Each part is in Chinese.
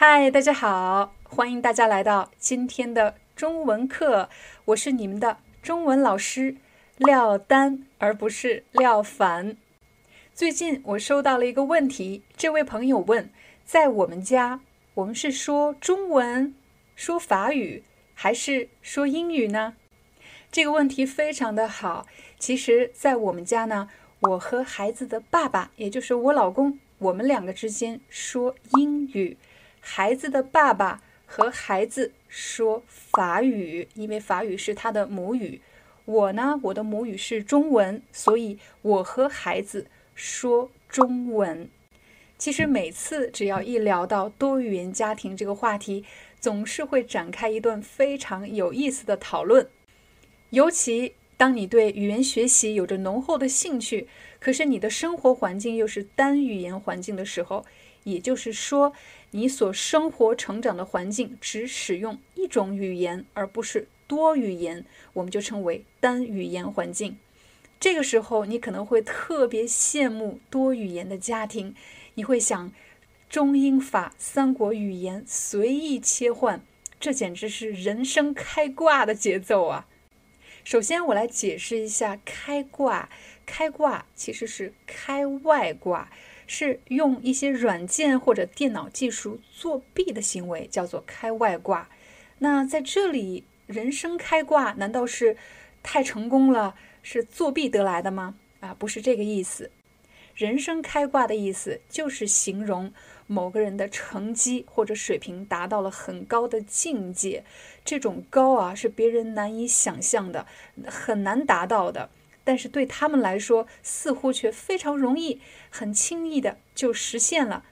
嗨，大家好，欢迎大家来到今天的中文课，我是你们的中文老师廖丹，而不是廖凡。最近我收到了一个问题，这位朋友问，在我们家，我们是说中文、说法语还是说英语呢？这个问题非常的好。其实，在我们家呢，我和孩子的爸爸，也就是我老公，我们两个之间说英语。孩子的爸爸和孩子说法语，因为法语是他的母语。我呢，我的母语是中文，所以我和孩子说中文。其实每次只要一聊到多语言家庭这个话题，总是会展开一段非常有意思的讨论。尤其当你对语言学习有着浓厚的兴趣，可是你的生活环境又是单语言环境的时候，也就是说。你所生活成长的环境只使用一种语言，而不是多语言，我们就称为单语言环境。这个时候，你可能会特别羡慕多语言的家庭，你会想中英法三国语言随意切换，这简直是人生开挂的节奏啊！首先，我来解释一下开挂。开挂其实是开外挂。是用一些软件或者电脑技术作弊的行为，叫做开外挂。那在这里，人生开挂难道是太成功了，是作弊得来的吗？啊，不是这个意思。人生开挂的意思就是形容某个人的成绩或者水平达到了很高的境界，这种高啊是别人难以想象的，很难达到的。但是对他们来说，似乎却非常容易，很轻易的就实现了。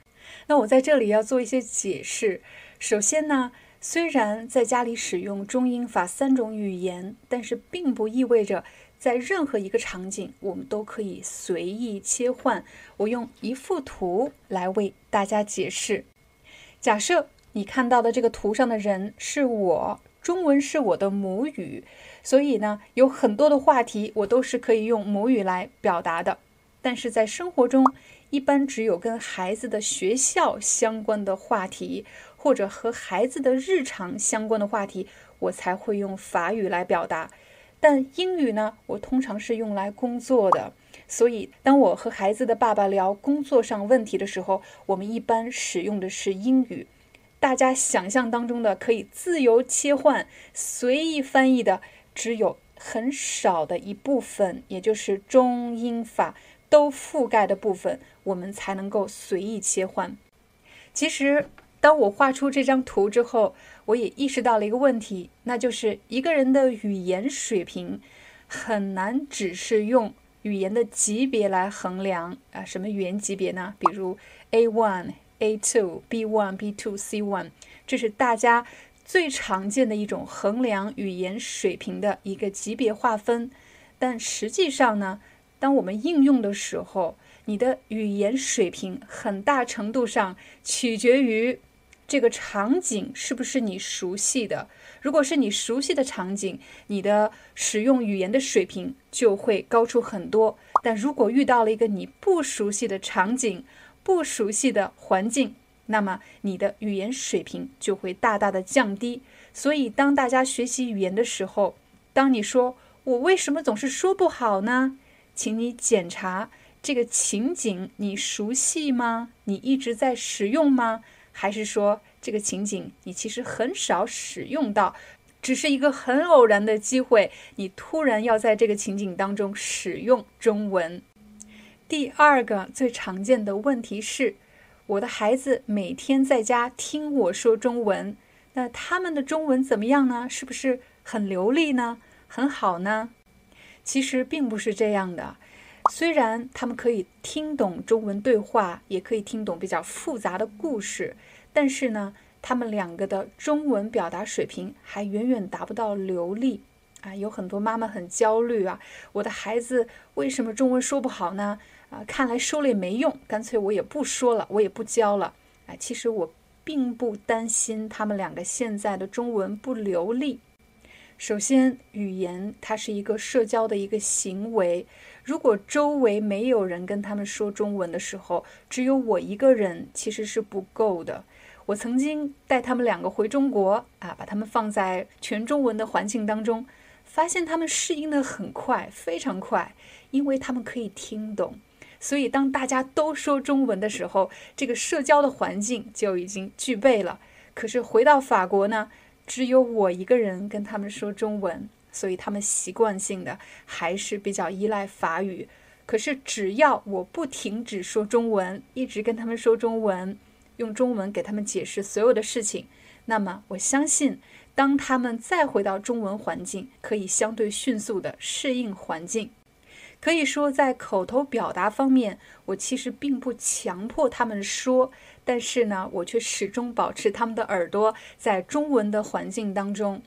那我在这里要做一些解释。首先呢，虽然在家里使用中英法三种语言，但是并不意味着在任何一个场景我们都可以随意切换。我用一幅图来为大家解释。假设你看到的这个图上的人是我，中文是我的母语。所以呢，有很多的话题我都是可以用母语来表达的，但是在生活中，一般只有跟孩子的学校相关的话题，或者和孩子的日常相关的话题，我才会用法语来表达。但英语呢，我通常是用来工作的，所以当我和孩子的爸爸聊工作上问题的时候，我们一般使用的是英语。大家想象当中的可以自由切换、随意翻译的。只有很少的一部分，也就是中英法都覆盖的部分，我们才能够随意切换。其实，当我画出这张图之后，我也意识到了一个问题，那就是一个人的语言水平很难只是用语言的级别来衡量啊。什么语言级别呢？比如 A one、A two、B one、B two、C one，这是大家。最常见的一种衡量语言水平的一个级别划分，但实际上呢，当我们应用的时候，你的语言水平很大程度上取决于这个场景是不是你熟悉的。如果是你熟悉的场景，你的使用语言的水平就会高出很多。但如果遇到了一个你不熟悉的场景、不熟悉的环境，那么你的语言水平就会大大的降低。所以，当大家学习语言的时候，当你说“我为什么总是说不好呢？”请你检查这个情景你熟悉吗？你一直在使用吗？还是说这个情景你其实很少使用到，只是一个很偶然的机会，你突然要在这个情景当中使用中文？第二个最常见的问题是。我的孩子每天在家听我说中文，那他们的中文怎么样呢？是不是很流利呢？很好呢？其实并不是这样的。虽然他们可以听懂中文对话，也可以听懂比较复杂的故事，但是呢，他们两个的中文表达水平还远远达不到流利啊。有很多妈妈很焦虑啊，我的孩子为什么中文说不好呢？啊，看来说了也没用，干脆我也不说了，我也不教了。哎，其实我并不担心他们两个现在的中文不流利。首先，语言它是一个社交的一个行为。如果周围没有人跟他们说中文的时候，只有我一个人，其实是不够的。我曾经带他们两个回中国啊，把他们放在全中文的环境当中，发现他们适应的很快，非常快，因为他们可以听懂。所以，当大家都说中文的时候，这个社交的环境就已经具备了。可是回到法国呢？只有我一个人跟他们说中文，所以他们习惯性的还是比较依赖法语。可是只要我不停止说中文，一直跟他们说中文，用中文给他们解释所有的事情，那么我相信，当他们再回到中文环境，可以相对迅速的适应环境。可以说，在口头表达方面，我其实并不强迫他们说。但是呢，我却始终保持他们的耳朵在中文的环境当中。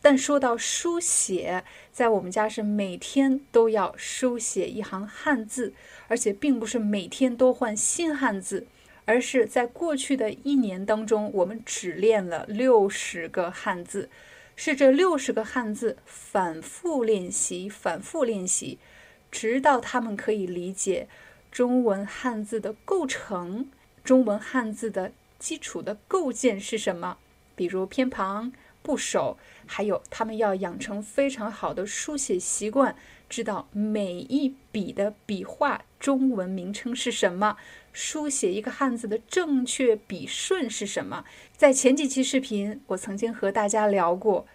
但说到书写，在我们家是每天都要书写一行汉字，而且并不是每天都换新汉字，而是在过去的一年当中，我们只练了六十个汉字，是这六十个汉字反复练习，反复练习，直到他们可以理解中文汉字的构成。中文汉字的基础的构建是什么？比如偏旁、部首，还有他们要养成非常好的书写习惯，知道每一笔的笔画中文名称是什么，书写一个汉字的正确笔顺是什么。在前几期视频，我曾经和大家聊过，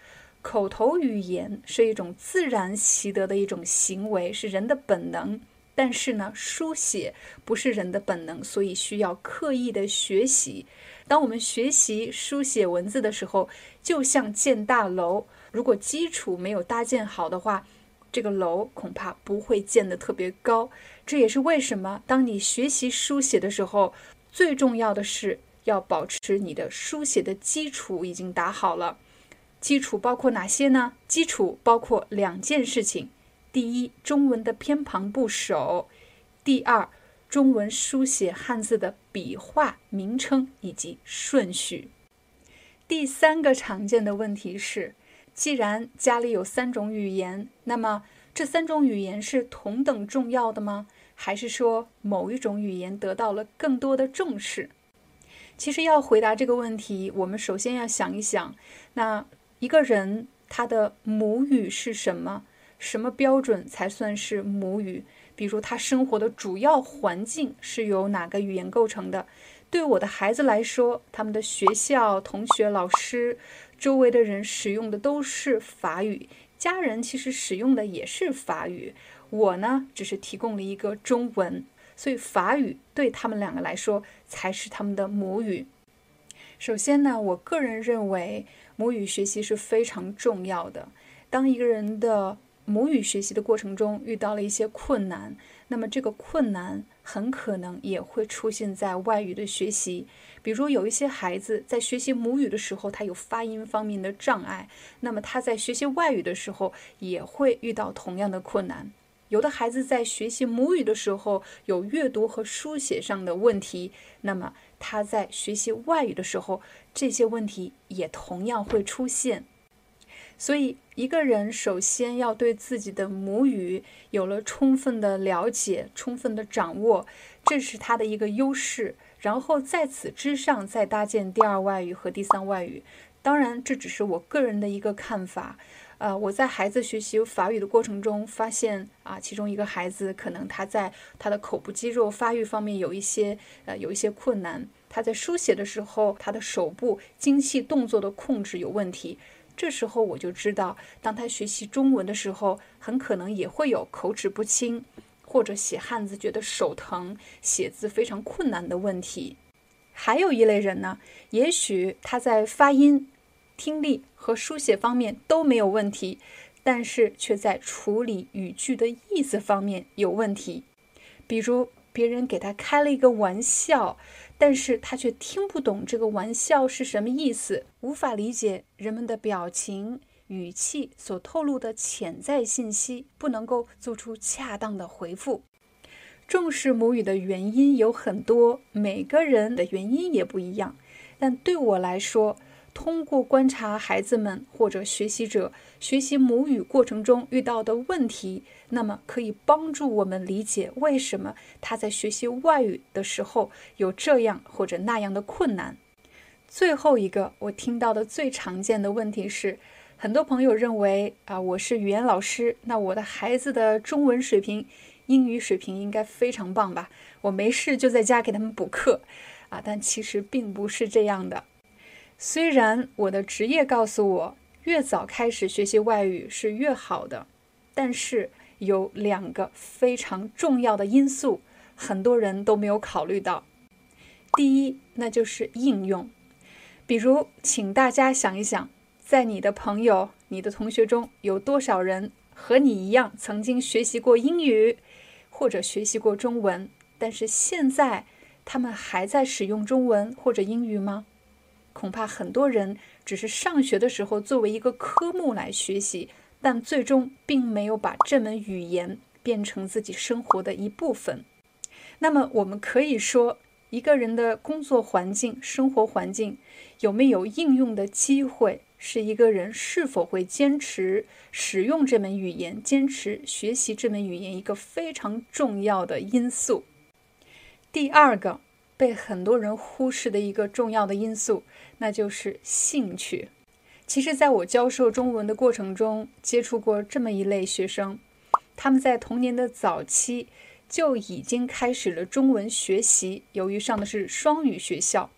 口头语言是一种自然习得的一种行为，是人的本能。但是呢，书写不是人的本能，所以需要刻意的学习。当我们学习书写文字的时候，就像建大楼，如果基础没有搭建好的话，这个楼恐怕不会建得特别高。这也是为什么，当你学习书写的时候，最重要的是要保持你的书写的基础已经打好了。基础包括哪些呢？基础包括两件事情。第一，中文的偏旁部首；第二，中文书写汉字的笔画名称以及顺序。第三个常见的问题是，既然家里有三种语言，那么这三种语言是同等重要的吗？还是说某一种语言得到了更多的重视？其实要回答这个问题，我们首先要想一想，那一个人他的母语是什么？什么标准才算是母语？比如他生活的主要环境是由哪个语言构成的？对我的孩子来说，他们的学校、同学、老师、周围的人使用的都是法语，家人其实使用的也是法语。我呢，只是提供了一个中文，所以法语对他们两个来说才是他们的母语。首先呢，我个人认为母语学习是非常重要的。当一个人的母语学习的过程中遇到了一些困难，那么这个困难很可能也会出现在外语的学习。比如有一些孩子在学习母语的时候，他有发音方面的障碍，那么他在学习外语的时候也会遇到同样的困难。有的孩子在学习母语的时候有阅读和书写上的问题，那么他在学习外语的时候，这些问题也同样会出现。所以，一个人首先要对自己的母语有了充分的了解、充分的掌握，这是他的一个优势。然后在此之上再搭建第二外语和第三外语。当然，这只是我个人的一个看法。呃，我在孩子学习法语的过程中发现，啊，其中一个孩子可能他在他的口部肌肉发育方面有一些呃有一些困难，他在书写的时候，他的手部精细动作的控制有问题。这时候我就知道，当他学习中文的时候，很可能也会有口齿不清，或者写汉字觉得手疼、写字非常困难的问题。还有一类人呢，也许他在发音、听力和书写方面都没有问题，但是却在处理语句的意思方面有问题。比如别人给他开了一个玩笑，但是他却听不懂这个玩笑是什么意思，无法理解人们的表情、语气所透露的潜在信息，不能够做出恰当的回复。重视母语的原因有很多，每个人的原因也不一样。但对我来说，通过观察孩子们或者学习者学习母语过程中遇到的问题，那么可以帮助我们理解为什么他在学习外语的时候有这样或者那样的困难。最后一个我听到的最常见的问题是，很多朋友认为啊，我是语言老师，那我的孩子的中文水平、英语水平应该非常棒吧？我没事就在家给他们补课啊，但其实并不是这样的。虽然我的职业告诉我，越早开始学习外语是越好的，但是有两个非常重要的因素，很多人都没有考虑到。第一，那就是应用。比如，请大家想一想，在你的朋友、你的同学中有多少人和你一样曾经学习过英语，或者学习过中文，但是现在他们还在使用中文或者英语吗？恐怕很多人只是上学的时候作为一个科目来学习，但最终并没有把这门语言变成自己生活的一部分。那么，我们可以说，一个人的工作环境、生活环境有没有应用的机会，是一个人是否会坚持使用这门语言、坚持学习这门语言一个非常重要的因素。第二个。被很多人忽视的一个重要的因素，那就是兴趣。其实，在我教授中文的过程中，接触过这么一类学生，他们在童年的早期就已经开始了中文学习。由于上的是双语学校，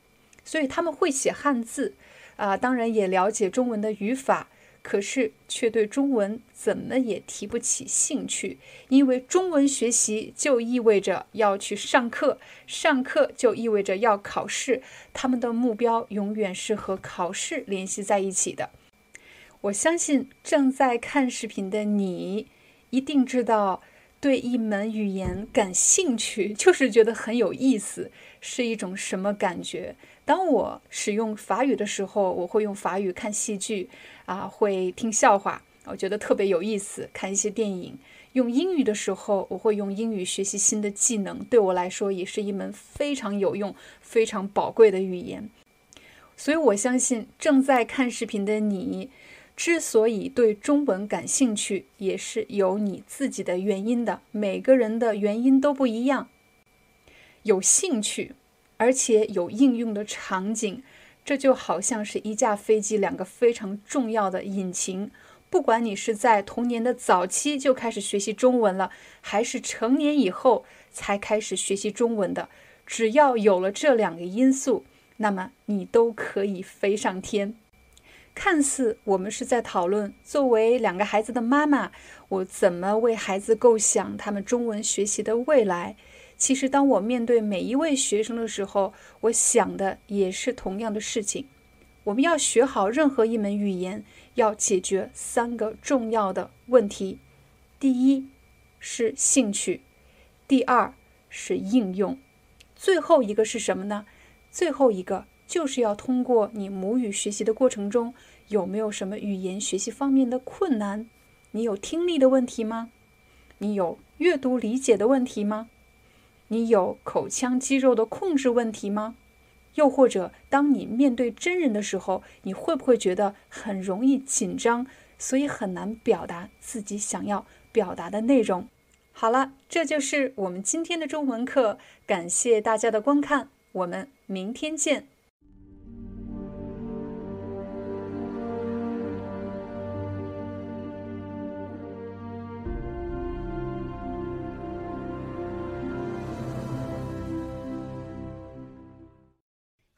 所以他们会写汉字，啊，当然也了解中文的语法。可是却对中文怎么也提不起兴趣，因为中文学习就意味着要去上课，上课就意味着要考试，他们的目标永远是和考试联系在一起的。我相信正在看视频的你，一定知道。对一门语言感兴趣，就是觉得很有意思，是一种什么感觉？当我使用法语的时候，我会用法语看戏剧，啊，会听笑话，我觉得特别有意思。看一些电影，用英语的时候，我会用英语学习新的技能，对我来说也是一门非常有用、非常宝贵的语言。所以我相信正在看视频的你。之所以对中文感兴趣，也是有你自己的原因的。每个人的原因都不一样。有兴趣，而且有应用的场景，这就好像是一架飞机两个非常重要的引擎。不管你是在童年的早期就开始学习中文了，还是成年以后才开始学习中文的，只要有了这两个因素，那么你都可以飞上天。看似我们是在讨论，作为两个孩子的妈妈，我怎么为孩子构想他们中文学习的未来。其实，当我面对每一位学生的时候，我想的也是同样的事情。我们要学好任何一门语言，要解决三个重要的问题：第一是兴趣，第二是应用，最后一个是什么呢？最后一个。就是要通过你母语学习的过程中，有没有什么语言学习方面的困难？你有听力的问题吗？你有阅读理解的问题吗？你有口腔肌肉的控制问题吗？又或者，当你面对真人的时候，你会不会觉得很容易紧张，所以很难表达自己想要表达的内容？好了，这就是我们今天的中文课，感谢大家的观看，我们明天见。